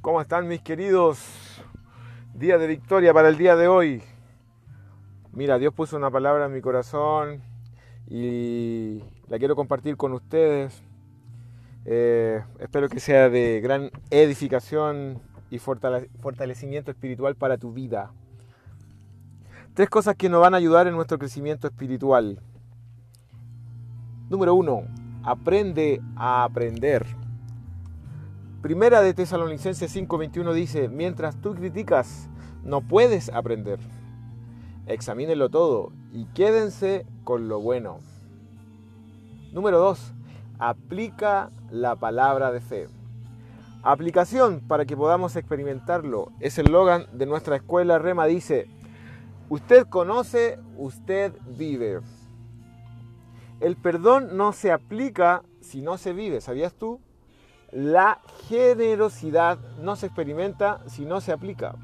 ¿Cómo están mis queridos? Día de victoria para el día de hoy. Mira, Dios puso una palabra en mi corazón y la quiero compartir con ustedes. Eh, espero que sea de gran edificación y fortalecimiento espiritual para tu vida. Tres cosas que nos van a ayudar en nuestro crecimiento espiritual. Número uno, aprende a aprender. Primera de Tesalonicenses 5:21 dice, mientras tú criticas, no puedes aprender. Examínenlo todo y quédense con lo bueno. Número 2. Aplica la palabra de fe. Aplicación para que podamos experimentarlo. Es el logan de nuestra escuela Rema. Dice, usted conoce, usted vive. El perdón no se aplica si no se vive. ¿Sabías tú? La generosidad no se experimenta si no se aplica.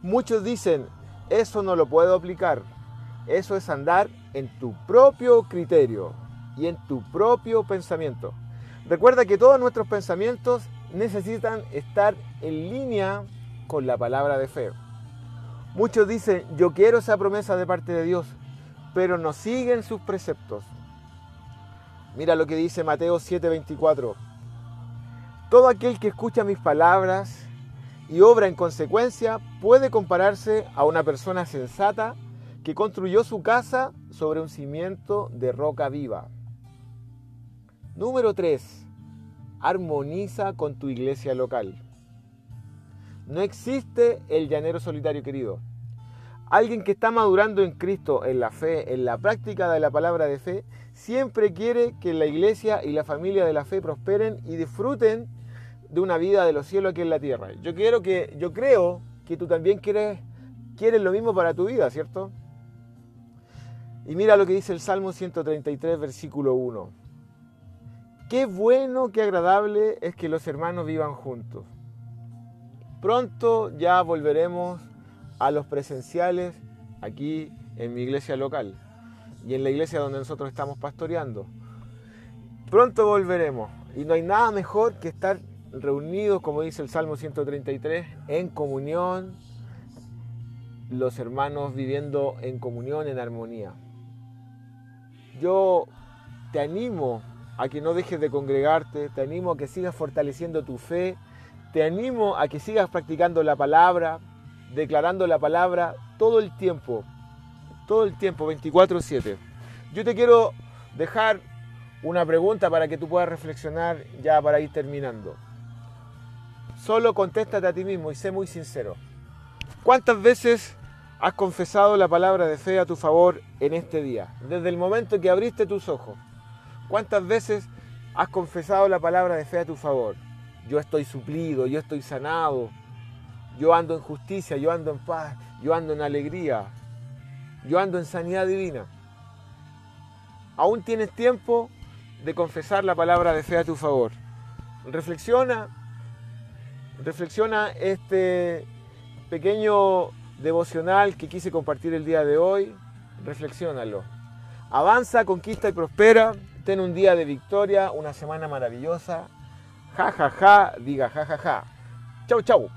Muchos dicen, eso no lo puedo aplicar. Eso es andar en tu propio criterio y en tu propio pensamiento. Recuerda que todos nuestros pensamientos necesitan estar en línea con la palabra de fe. Muchos dicen, yo quiero esa promesa de parte de Dios, pero no siguen sus preceptos. Mira lo que dice Mateo 7:24. Todo aquel que escucha mis palabras y obra en consecuencia puede compararse a una persona sensata que construyó su casa sobre un cimiento de roca viva. Número 3. Armoniza con tu iglesia local. No existe el llanero solitario querido. Alguien que está madurando en Cristo, en la fe, en la práctica de la palabra de fe, siempre quiere que la iglesia y la familia de la fe prosperen y disfruten de una vida de los cielos aquí en la tierra. Yo quiero que, yo creo que tú también quieres, quieres lo mismo para tu vida, ¿cierto? Y mira lo que dice el Salmo 133, versículo 1. Qué bueno, qué agradable es que los hermanos vivan juntos. Pronto ya volveremos a los presenciales aquí en mi iglesia local y en la iglesia donde nosotros estamos pastoreando. Pronto volveremos y no hay nada mejor que estar reunidos, como dice el Salmo 133, en comunión, los hermanos viviendo en comunión, en armonía. Yo te animo a que no dejes de congregarte, te animo a que sigas fortaleciendo tu fe, te animo a que sigas practicando la palabra, declarando la palabra todo el tiempo, todo el tiempo, 24/7. Yo te quiero dejar una pregunta para que tú puedas reflexionar ya para ir terminando. Solo contéstate a ti mismo y sé muy sincero. ¿Cuántas veces has confesado la palabra de fe a tu favor en este día? Desde el momento que abriste tus ojos. ¿Cuántas veces has confesado la palabra de fe a tu favor? Yo estoy suplido, yo estoy sanado, yo ando en justicia, yo ando en paz, yo ando en alegría, yo ando en sanidad divina. Aún tienes tiempo de confesar la palabra de fe a tu favor. Reflexiona reflexiona este pequeño devocional que quise compartir el día de hoy, reflexiónalo. Avanza, conquista y prospera. Ten un día de victoria, una semana maravillosa. Ja, ja, ja, diga ja, ja, ja. Chau, chau.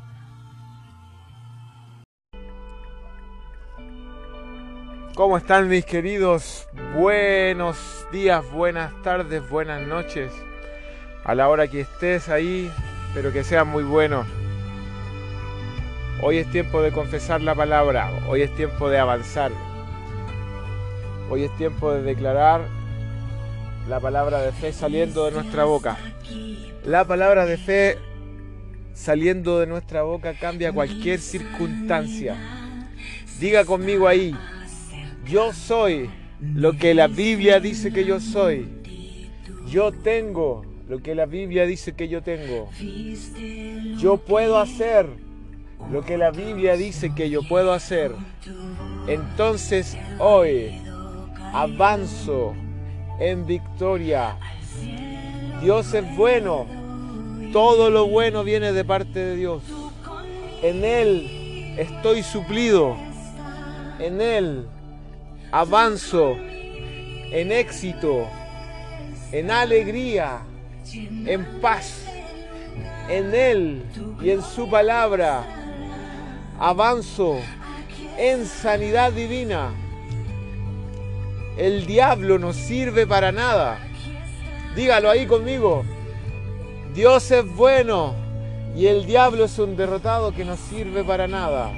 ¿Cómo están mis queridos? Buenos días, buenas tardes, buenas noches. A la hora que estés ahí pero que sea muy bueno. Hoy es tiempo de confesar la palabra, hoy es tiempo de avanzar, hoy es tiempo de declarar la palabra de fe saliendo de nuestra boca. La palabra de fe saliendo de nuestra boca cambia cualquier circunstancia. Diga conmigo ahí, yo soy lo que la Biblia dice que yo soy. Yo tengo lo que la Biblia dice que yo tengo. Yo puedo hacer lo que la Biblia dice que yo puedo hacer. Entonces hoy avanzo en victoria. Dios es bueno. Todo lo bueno viene de parte de Dios. En Él estoy suplido. En Él avanzo en éxito, en alegría en paz. en Él y en su palabra avanzo en sanidad divina. El diablo no sirve para nada. Dígalo ahí conmigo. Dios es bueno y el diablo es un derrotado que no sirve para nada.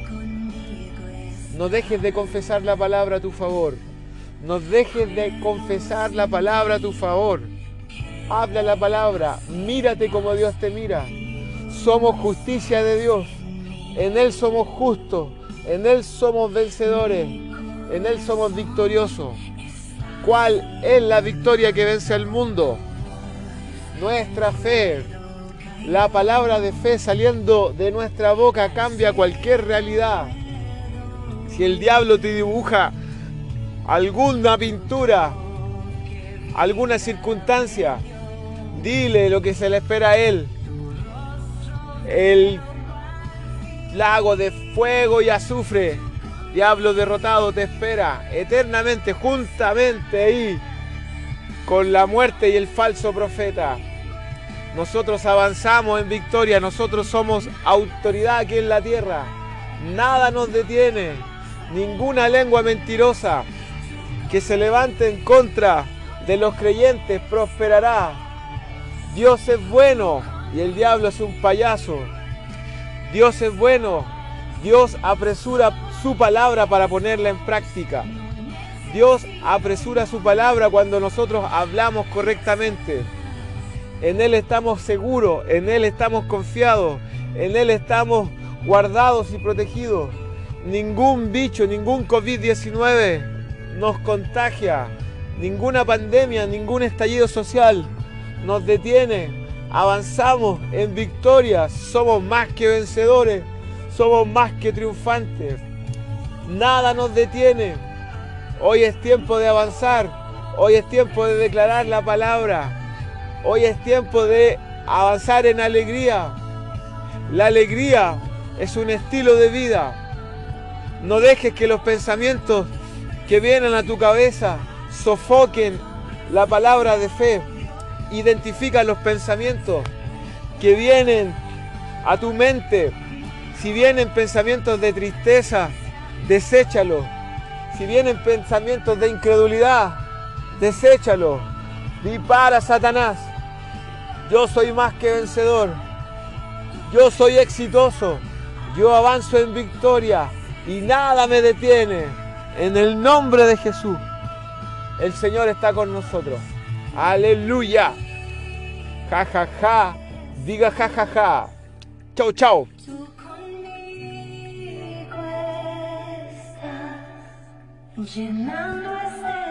No dejes de confesar la palabra a tu favor. No dejes de confesar la palabra a tu favor. Habla la palabra. Mírate como Dios te mira. Somos justicia de Dios. En Él somos justos. En Él somos vencedores. En Él somos victoriosos. ¿Cuál es la victoria que vence al mundo? Nuestra fe. La palabra de fe saliendo de nuestra boca cambia cualquier realidad. Si el diablo te dibuja alguna pintura, alguna circunstancia, dile lo que se le espera a él. El lago de fuego y azufre, diablo derrotado, te espera eternamente, juntamente ahí, con la muerte y el falso profeta. Nosotros avanzamos en victoria, nosotros somos autoridad aquí en la tierra. Nada nos detiene, ninguna lengua mentirosa que se levante en contra de los creyentes prosperará. Dios es bueno y el diablo es un payaso. Dios es bueno. Dios apresura su palabra para ponerla en práctica. Dios apresura su palabra cuando nosotros hablamos correctamente. En Él estamos seguros, en Él estamos confiados, en Él estamos guardados y protegidos. Ningún bicho, ningún COVID-19 nos contagia, ninguna pandemia, ningún estallido social nos detiene avanzamos en victoria, somos más que vencedores, somos más que triunfantes. Nada nos detiene. Hoy es tiempo de avanzar, hoy es tiempo de declarar la palabra, hoy es tiempo de avanzar en alegría. La alegría es un estilo de vida. No dejes que los pensamientos que vienen a tu cabeza sofoquen la palabra de fe identifica los pensamientos que vienen a tu mente. Si vienen pensamientos de tristeza, deséchalos. Si vienen pensamientos de incredulidad, deséchalos. Di para Satanás. Yo soy más que vencedor. Yo soy exitoso. Yo avanzo en victoria y nada me detiene. En el nombre de Jesús. El Señor está con nosotros. Aleluya. Ja, ja, ja. Diga ja, ja, ja. Chau, chau. Llenando